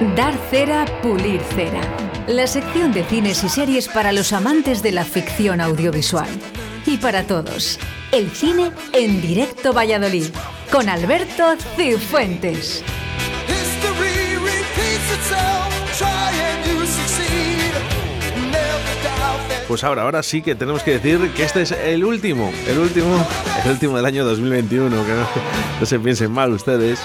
Dar cera, pulir cera. La sección de cines y series para los amantes de la ficción audiovisual. Y para todos, el cine en directo Valladolid, con Alberto Cifuentes. Pues ahora, ahora sí que tenemos que decir que este es el último, el último, el último del año 2021, que no, no se piensen mal ustedes,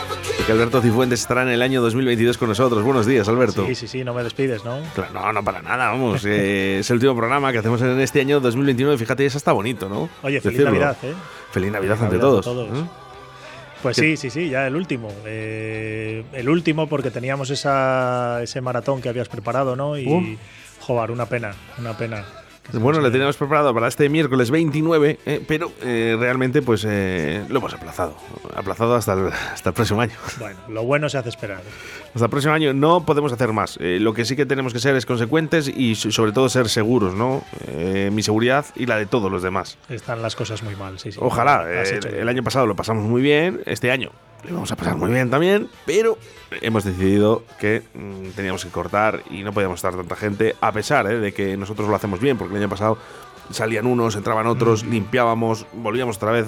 que Alberto Cifuentes estará en el año 2022 con nosotros. Buenos días, Alberto. Sí, sí, sí, no me despides, ¿no? Claro, no, no para nada, vamos. eh, es el último programa que hacemos en este año 2021 fíjate, eso está bonito, ¿no? Oye, feliz Decirlo. Navidad, ¿eh? Feliz Navidad Feliz ante Navidad a todos. todos. ¿eh? Pues ¿Qué- sí, sí, sí, ya el último. Eh, el último porque teníamos esa, ese maratón que habías preparado, ¿no? Y, Uh. joder, una pena, una pena. Bueno, le teníamos preparado para este miércoles 29, eh, pero eh, realmente pues eh, lo hemos aplazado. Aplazado hasta el, hasta el próximo año. Bueno, lo bueno se hace esperar. Hasta el próximo año no podemos hacer más. Eh, lo que sí que tenemos que ser es consecuentes y so- sobre todo ser seguros, ¿no? Eh, mi seguridad y la de todos los demás. Están las cosas muy mal, sí, sí. Ojalá. Eh, el año pasado lo pasamos muy bien, este año lo vamos a pasar muy bien también, pero hemos decidido que mm, teníamos que cortar y no podíamos estar tanta gente, a pesar eh, de que nosotros lo hacemos bien, porque el año pasado salían unos, entraban otros, limpiábamos, volvíamos otra vez,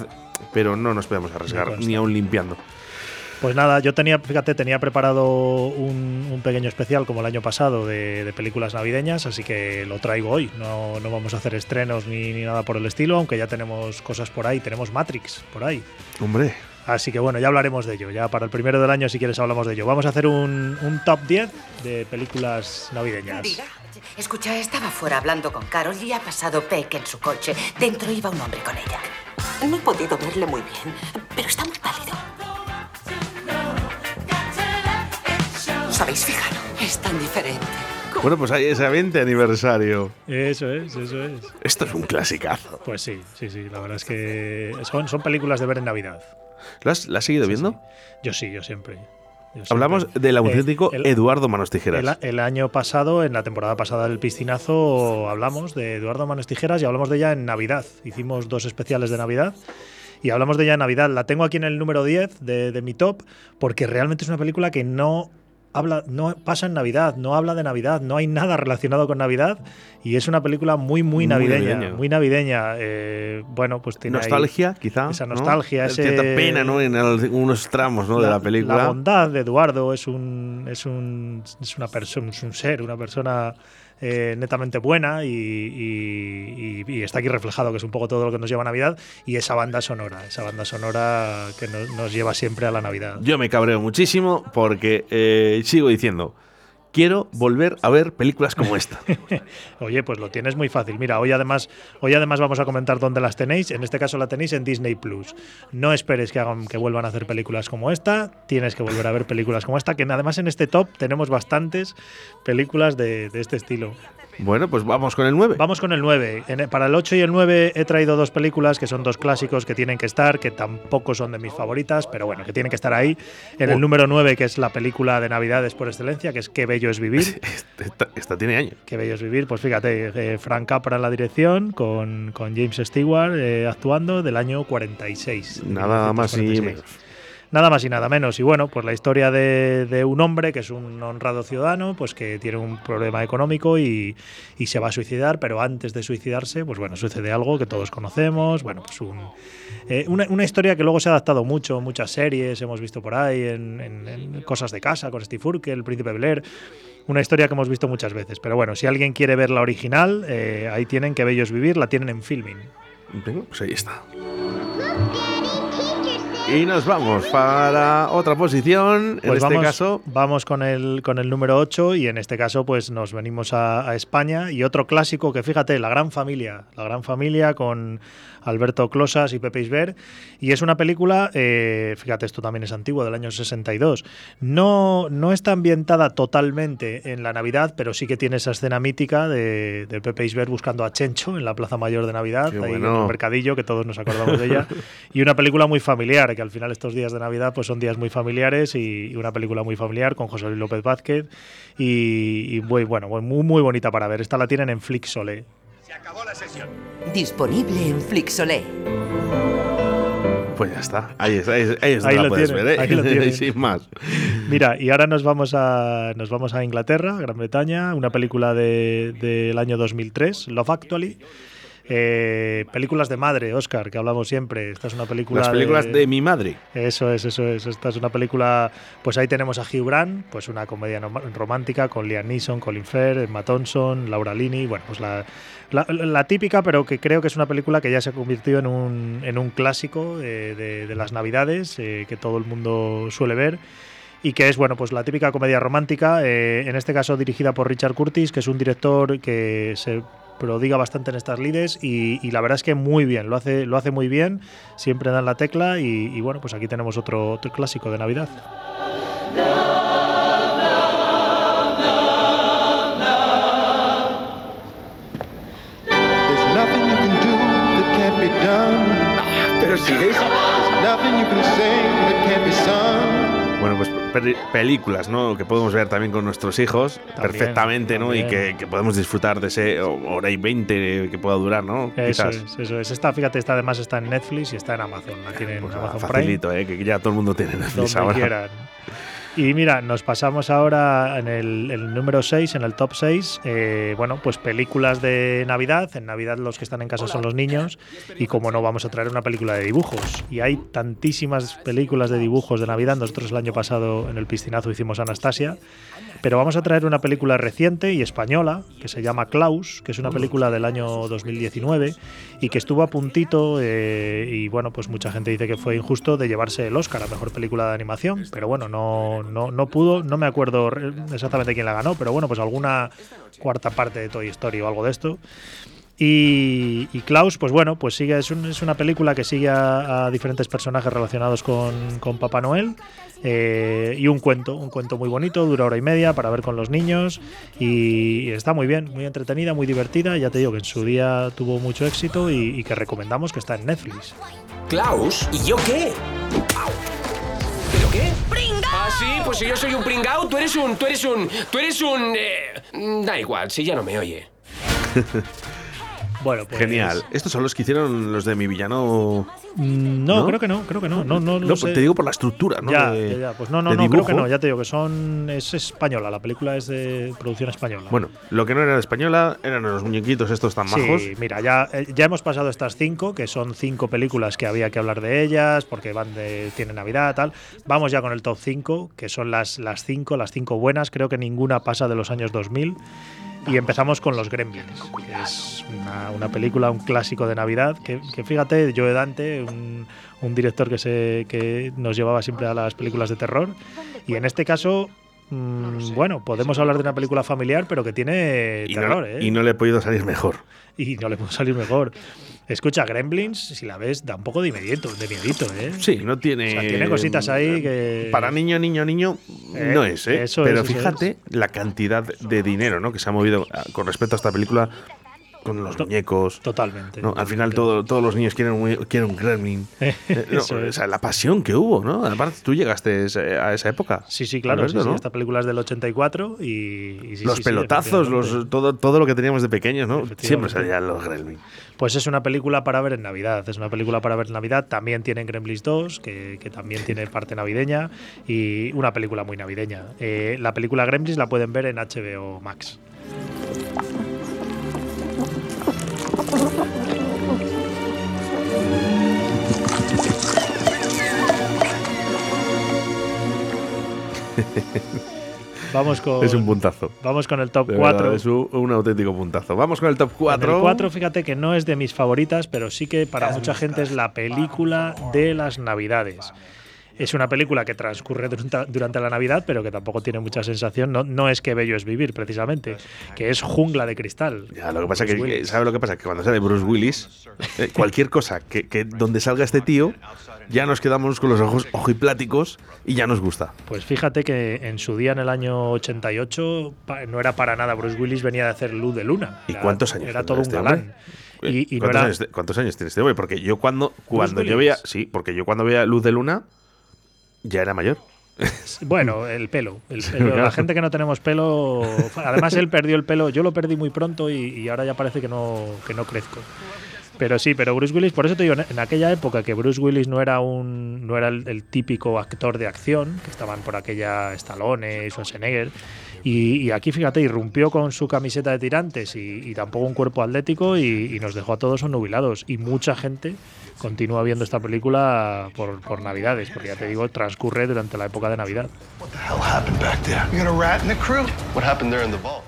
pero no nos podíamos arriesgar, ni aún limpiando. Pues nada, yo tenía, fíjate, tenía preparado un, un pequeño especial como el año pasado de, de películas navideñas, así que lo traigo hoy. No, no vamos a hacer estrenos ni, ni nada por el estilo, aunque ya tenemos cosas por ahí, tenemos Matrix por ahí. Hombre, Así que bueno, ya hablaremos de ello. Ya para el primero del año, si quieres, hablamos de ello. Vamos a hacer un, un top 10 de películas navideñas. Diga. Escucha, estaba fuera hablando con Carol y ha pasado Peck en su coche. Dentro iba un hombre con ella. No he podido verle muy bien, pero está muy pálido. ¿Os habéis fijado? Es tan diferente. bueno, pues hay ese 20 aniversario. Eso es, eso es. Esto es un clasicazo. Pues sí, sí, sí. La verdad es que son, son películas de ver en Navidad. ¿La has, la has seguido viendo? Yo sí, yo siempre. Yo siempre. Hablamos del auténtico Eh, el- Eduardo Manos Tijeras. El, el año pasado, en la temporada pasada del piscinazo, hablamos de Eduardo Manos Tijeras y hablamos de ella en Navidad. Hicimos dos especiales de Navidad y hablamos de ella en Navidad. La tengo aquí en el número 10 de, de mi top porque realmente es una película que no habla, no pasa en Navidad, no habla de Navidad, no hay nada relacionado con Navidad y es una película muy, muy navideña. Muy navideña. Eh, bueno, pues tiene ahí nostalgia, quizá. esa ¿no? nostalgia, ese- Cierta pena, ¿no? En algunos tramos ¿no? de la película. La bondad de Eduardo es un es un es una persona, es un ser, una persona eh, netamente buena y, está aquí reflejado que es un poco todo lo que nos lleva a Navidad y esa banda sonora, esa banda sonora que nos, nos lleva siempre a la Navidad. Yo me cabreo muchísimo porque eh, sigo diciendo, quiero volver a ver películas como esta. Oye, pues lo tienes muy fácil. Mira, hoy además, hoy además vamos a comentar dónde las tenéis. En este caso la tenéis en Disney Plus. No esperes que hagan que vuelvan a hacer películas como esta. Tienes que volver a ver películas como esta. Que además en este top tenemos bastantes películas de, de este estilo. Bueno, pues vamos con el 9. Vamos con el 9. En- para el 8 y el 9 he traído dos películas que son dos clásicos que tienen que estar, que tampoco son de mis favoritas, pero bueno, que tienen que estar ahí. En el Oh. número 9, que es la película de Navidades por excelencia, que es Qué bello es vivir. Esta, esta tiene años. Qué bello es vivir. Pues fíjate, eh, Frank Capra en la dirección, con, con James Stewart eh, actuando del año 46. Nada más y 1946. menos. Nada más y nada menos. Y bueno, pues la historia de, de un hombre que es un honrado ciudadano, pues que tiene un problema económico y, y se va a suicidar, pero antes de suicidarse, pues bueno, sucede algo que todos conocemos. Bueno, pues un, eh, una, una historia que luego se ha adaptado mucho, muchas series, hemos visto por ahí, en, en- en Cosas de Casa, con Steve Urkel, El Príncipe Blair. Una historia que hemos visto muchas veces. Pero bueno, si alguien quiere ver la original, eh, ahí tienen que bellos vivir, la tienen en filming. Venga, pues ahí está. Y nos vamos para otra posición. en Pues este vamos, caso, vamos con el, con el número 8 y en este caso pues nos venimos a, a España y otro clásico que fíjate, La Gran Familia, La Gran Familia con Alberto Closas y Pepe Isber y es una película, eh, fíjate esto también es antiguo, del año 62, no, no está ambientada totalmente en la Navidad, pero sí que tiene esa escena mítica de, de Pepe Isber buscando a Chencho en la Plaza Mayor de Navidad, Qué ahí en el mercadillo, que todos nos acordamos de ella, y una película muy familiar, que al final estos días de Navidad pues son días muy familiares y, y una película muy familiar con José Luis López Vázquez y, y muy, bueno, muy, muy bonita para ver. Esta la tienen en Flixolé. Disponible en Flixolé. Pues ya está. Ahí está, ahí, ahí está, Ahí la lo puedes ver, ¿eh? ahí lo tienen. Sin más. Mira, y ahora nos vamos a, nos vamos a Inglaterra, Gran Bretaña, una película de- del año 2003, Love Actually. Eh, películas de madre, Oscar, que hablamos siempre. Esta es una película. Las películas de mi madre. Eso es, eso es. Esta es una película. Pues ahí tenemos a Hugh Grant, pues una comedia romántica con Liam Neeson, Colin Firth, Emma Thompson, Laura Linney. Bueno, pues la, la, la típica, pero que creo que es una película que ya se ha convertido en un, en un clásico de, de- de las Navidades, eh, que todo el mundo suele ver. Y que es, bueno, pues la típica comedia romántica, eh, en este caso dirigida por Richard Curtis, que es un director que se prodiga bastante en estas lides y, y la verdad es que muy bien, lo hace, lo hace muy bien, siempre dan la tecla y, y bueno, pues aquí tenemos otro, otro clásico de Navidad. There's nothing you can do that can't be done. Pero si. Bueno, pues pe- películas, ¿no? Que podemos ver también con nuestros hijos También, perfectamente, ¿no? Y que, que podemos disfrutar de ese hora y veinte que pueda durar, ¿no? Eso Quizás. es, eso es. Esta, fíjate, esta además está en Netflix y está en Amazon. La tienen en Pues, Amazon Prime. facilito, ¿eh? Que ya todo el mundo tiene Netflix donde ahora. quieran. Y mira, nos pasamos ahora en el, número 6, en el top 6. eh, bueno, pues películas de Navidad. En Navidad los que están en casa son los niños. Y como no, vamos a traer una película de dibujos. Y hay tantísimas películas de dibujos de Navidad. Nosotros el año pasado en el piscinazo hicimos Anastasia. Pero vamos a traer una película reciente y española que se llama Klaus, que es una película del año 2019 y que estuvo a puntito eh, y bueno, pues mucha gente dice que fue injusto de llevarse el Oscar a Mejor Película de Animación, pero bueno, no, no, no pudo, no me acuerdo exactamente quién la ganó, pero bueno, pues alguna cuarta parte de Toy Story o algo de esto. Y, y Klaus, pues bueno, pues sigue, es, un- es una película que sigue a, a diferentes personajes relacionados con, con Papá Noel. eh, y un cuento, un cuento muy bonito, dura hora y media para ver con los niños. Y, y está muy bien, muy entretenida, muy divertida. Ya te digo que en su día tuvo mucho éxito y, y que recomendamos que está en Netflix. ¿Klaus? ¿Y yo qué? ¿Pero qué? ¡Pringao! Ah, sí, pues si yo soy un pringao, tú eres un. Tú eres un. Tú eres un. eh, da igual, si ya no me oye. Bueno, pues, Genial. Estos son los que hicieron los de mi villano. Mm, No, ¿No? creo que no, creo que no. No, no, No, pues sé. te digo por la estructura, ¿no? ya, De- ya, ya. Pues no, no, no, creo que no. Ya te digo que son. Es española, la película es de producción española. Bueno, lo que no era de española eran los muñequitos estos tan majos. Sí, mira, ya, eh, ya hemos pasado estas cinco, que son cinco películas que había que hablar de ellas, porque van de, tienen Navidad, tal. Vamos ya con el top 5, que son las, las cinco, las cinco buenas. Creo que ninguna pasa de los años 2000. Y empezamos con Los Gremlins, que es una, una película, un clásico de Navidad, que, que fíjate, Joe Dante, un, un director que, se, que nos llevaba siempre a las películas de terror. Y en este caso, mm, bueno, podemos hablar de una película familiar, pero que tiene Y terror, no, ¿eh? y no le he podido salir mejor. y no le puede salir mejor. Escucha, Gremlins, si la ves, da un poco de miedito, de miedito, ¿eh? Sí, no tiene. O sea, tiene cositas ahí que- Para niño, niño, niño, Eh, no es, ¿eh? eso Pero es, eso fíjate la cantidad de dinero, ¿no? Que se ha movido ah, con respecto a esta película con los To- muñecos. Totalmente. ¿no? Al final todo- todos los niños quieren un, quieren un gremlin. Eh, no, es. o sea, la pasión que hubo, ¿no? Aparte, tú llegaste a esa época. Sí, sí, claro. Alberto, sí, sí, ¿no? Esta película es del 84 y. y sí, los pelotazos, los, todo, todo lo que teníamos de pequeños, ¿no? Siempre salían los gremlin. Pues es una película para ver en Navidad. Es una película para ver en Navidad. También tiene Gremlins 2, que, que también tiene parte navideña. Y una película muy navideña. Eh, la película Gremlins la pueden ver en HBO Max. Vamos con, Es un puntazo. vamos con el top De 4. verdad, es un, un auténtico puntazo. Vamos con el top En 4. el 4, fíjate que no es de mis favoritas, pero sí que para mucha gente es la película de las Navidades. Es una película que transcurre durante, la Navidad, pero que tampoco tiene mucha sensación. No, no es que bello es vivir, precisamente, que es jungla de cristal. Ya, lo que pasa que, Bruce que- Willis. ¿sabes lo que pasa? Que cuando sale Bruce Willis, eh, cualquier cosa que, que donde salga este tío, ya nos quedamos con los ojos ojipláticos y ya nos gusta. Pues fíjate que en su día, en el año 88, pa- no era para nada. Bruce Willis venía de hacer Luz de Luna. ¿Y cuántos años Era todo un este galán. hombre? Y, y no ¿Cuántos, era, años, cuántos años tiene este hombre? Porque yo cuando, cuando yo veía. Sí, porque yo cuando veía Luz de Luna, ya era mayor. Bueno, el pelo. el pelo. claro. La gente que no tenemos pelo. Además, él perdió el pelo. Yo lo perdí muy pronto y, y ahora ya parece que no, que no crezco. Pero sí, pero Bruce Willis, por eso te digo, en aquella época que Bruce Willis no era un no era el, el típico actor de acción, que estaban por aquella Stallone, Schwarzenegger, y, y aquí, fíjate, irrumpió con su camiseta de tirantes y, y tampoco un cuerpo atlético y, y nos dejó a todos nubilados. Y mucha gente continúa viendo esta película por, por Navidades, porque ya te digo, transcurre durante la época de Navidad. What the hell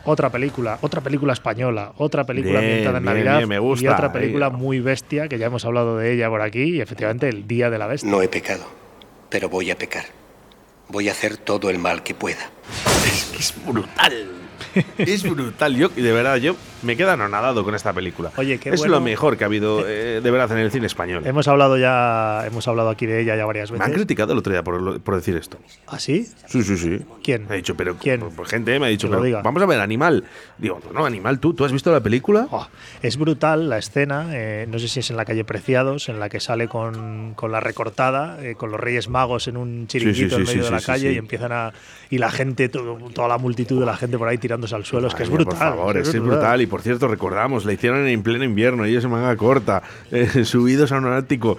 Otra película, otra película española, otra película Bien, ambientada en bien, Navidad bien, me gusta. y otra película Ahí. muy bestia que ya hemos hablado de ella por aquí y efectivamente el Día de la Bestia. No he pecado, pero voy a pecar. Voy a hacer todo el mal que pueda. Es es brutal. es brutal. Yo, de verdad, yo me quedo anonadado con esta película. Oye, qué es bueno. lo mejor que ha habido eh, de verdad en el cine español. Hemos hablado ya, hemos hablado aquí de ella ya varias Me veces. han criticado el otro día por, por decir esto. ¿Ah, sí? Sí, sí, sí. ¿Quién? Me ha dicho, pero ¿Quién? Por, por gente me ha dicho, pero diga. vamos a ver Animal. Digo, no, Animal, tú, ¿tú has visto la película? Oh, es brutal la escena, eh, no sé si es en la calle Preciados, en la que sale con, con la recortada, eh, con los Reyes Magos en un chiringuito sí, en sí, medio de la calle y empiezan a. y la gente, todo- toda la multitud de la gente por ahí tirándose al suelo. es que es brutal. Por favor, es, brutal. Y por cierto, recordamos, la hicieron en pleno invierno, ellos en manga corta, eh, subidos a un ático.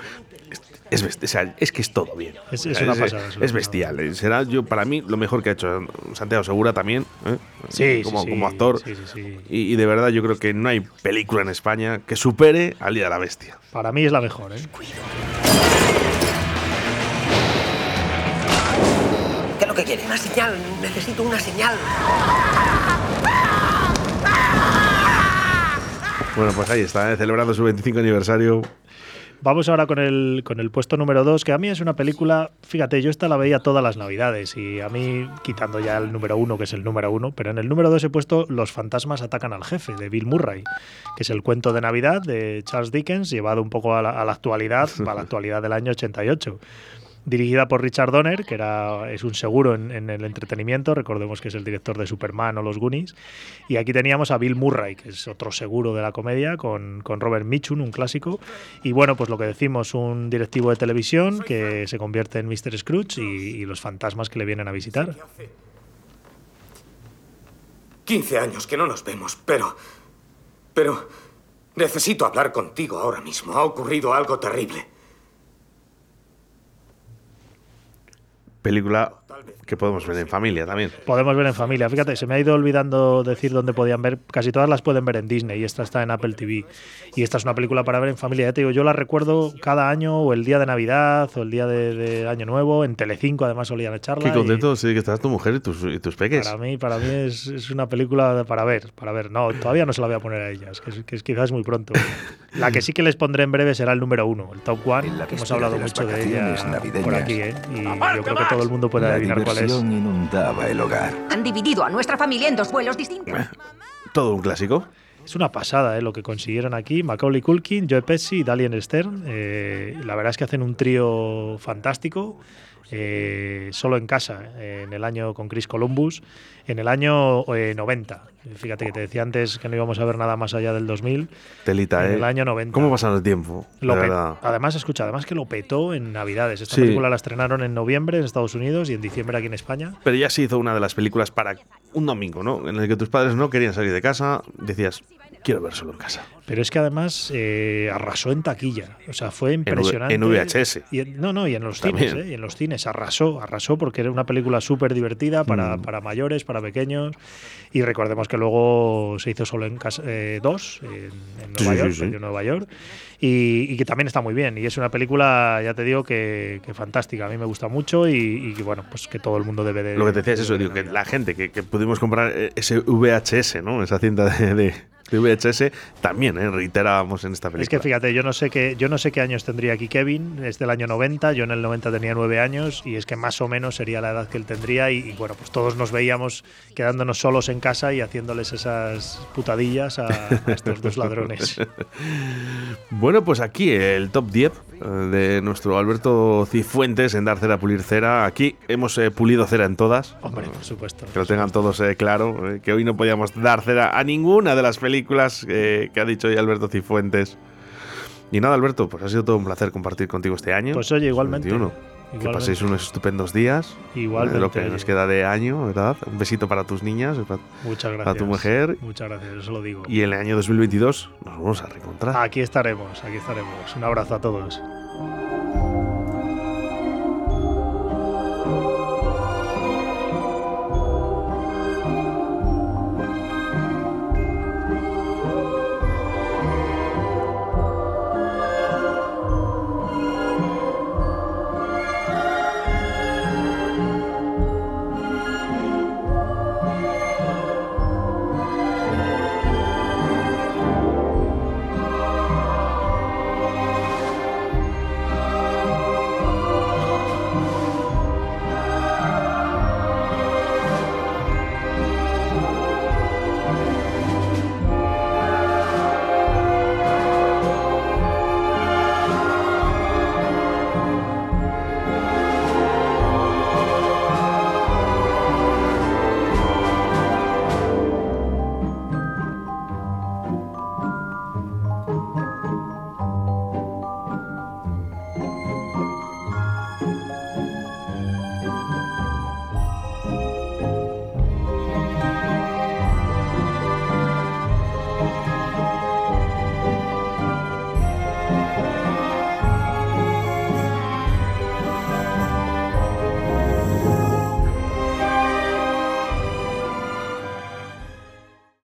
Es, best- o sea, es que es todo bien. Es- es una pasada, es pasada. bestial. eh. Será yo para mí lo mejor que ha hecho Santiago Segura también. ¿eh? Sí, como, sí, como actor. sí, sí, sí. Y, y de verdad yo creo que no hay película en España que supere al Día de la Bestia. Para mí es la mejor, ¿eh? ¿Qué es lo que quiere? Una señal. Necesito una señal. Bueno, pues ahí está, ¿eh? celebrando su 25 aniversario. Vamos ahora con el, con el puesto número 2, que a mí es una película, fíjate, yo esta la veía todas las navidades y a mí, quitando ya el número 1, que es el número 1, pero en el número 2 he puesto Los fantasmas atacan al jefe, de Bill Murray, que es el cuento de Navidad de Charles Dickens, llevado un poco a la, a la actualidad, a la actualidad del año 88. Dirigida por Richard Donner, que era, es un seguro en, en el entretenimiento, recordemos que es el director de Superman o Los Goonies. Y aquí teníamos a Bill Murray, que es otro seguro de la comedia, con, con Robert Mitchum, un clásico. Y bueno, pues lo que decimos, un directivo de televisión que se convierte en Mr. Scrooge y, y los fantasmas que le vienen a visitar. 15 años que no nos vemos, pero... Pero... Necesito hablar contigo ahora mismo. Ha ocurrido algo terrible. Película que podemos ver en familia también. Podemos ver en familia. Fíjate, se me ha ido olvidando decir dónde podían ver. Casi todas las pueden ver en Disney y esta está en Apple TV. Y esta es una película para ver en familia. Ya te digo, yo la recuerdo cada año o el día de Navidad o el día de, de Año Nuevo. En Telecinco además solían echarla. Qué y- contento sí, que estás tu mujer y tus, y tus peques. Para mí, para mí es, es una película para ver, para ver. No, todavía no se la voy a poner a ellas, que, es, que es- quizás muy pronto. La que sí que les pondré en breve será el número uno, el top one. Que hemos hablado mucho de ella navideñas. por aquí, ¿eh? Y yo creo que todo el mundo puede adivinar cuál es. diversión inundaba el hogar. Han dividido a nuestra familia en dos vuelos distintos. Todo un clásico. Es una pasada ¿eh? lo que consiguieron aquí. Macaulay Culkin, Joe Pesci y Dalian Stern. Eh, la verdad es que hacen un trío fantástico. Eh, solo en casa, eh, en el año con Chris Columbus, en el año eh, 90. Fíjate que te decía antes que no íbamos a ver nada más allá del 2000. Telita, En ¿eh? el año 90. ¿Cómo pasa el tiempo? Lo además, escucha, además que lo petó en Navidades. Esta Sí. película la estrenaron en noviembre en Estados Unidos y en diciembre aquí en España. Pero ya se hizo una de las películas para un domingo, ¿no? En el que tus padres no querían salir de casa, decías, quiero ver solo en casa. Pero es que además eh, arrasó en taquilla. O sea, fue impresionante. en VHS. Y en- no, no, y en los También. cines, ¿eh? Y en los cines arrasó, arrasó porque era una película súper divertida para, Mm. para mayores, para pequeños. Y recordemos que luego se hizo solo en casa 2, en, en Nueva sí, York, sí. en Nueva York. Y, y que también está muy bien. Y es una película, ya te digo, que, que fantástica. A mí me gusta mucho y, y que, bueno, pues que todo el mundo debe de. Lo que te decía es eso, digo, que la gente que, que pudimos comprar eh, ese VHS, ¿no? Esa cinta de, de- de VHS, también, ¿eh? Reiterábamos en esta película. Es que fíjate, yo no sé qué, yo no sé qué años tendría aquí Kevin, es del año 90, yo en el 90 tenía nueve años y es que más o menos sería la edad que él tendría y, y, bueno, pues todos nos veíamos quedándonos solos en casa y haciéndoles esas putadillas a, a estos dos ladrones. Bueno, pues aquí el top 10 eh, de nuestro Alberto Cifuentes en dar cera, pulir cera. Aquí hemos eh, pulido cera en todas. Hombre, por supuesto. Que lo tengan todos eh, claro, que hoy no podíamos dar cera a ninguna de las películas eh, que ha dicho hoy Alberto Cifuentes. Y nada, Alberto, pues ha sido todo un placer compartir contigo este año. Pues oye, igualmente. 21. Que Igualmente. paséis unos estupendos días. Igualmente, de lo que nos queda de año, ¿verdad? Un besito para tus niñas, para, Muchas gracias. para tu mujer. Muchas gracias, eso lo digo. Y en el año 2022 nos vamos a reencontrar. Aquí estaremos, aquí estaremos. Un abrazo a todos.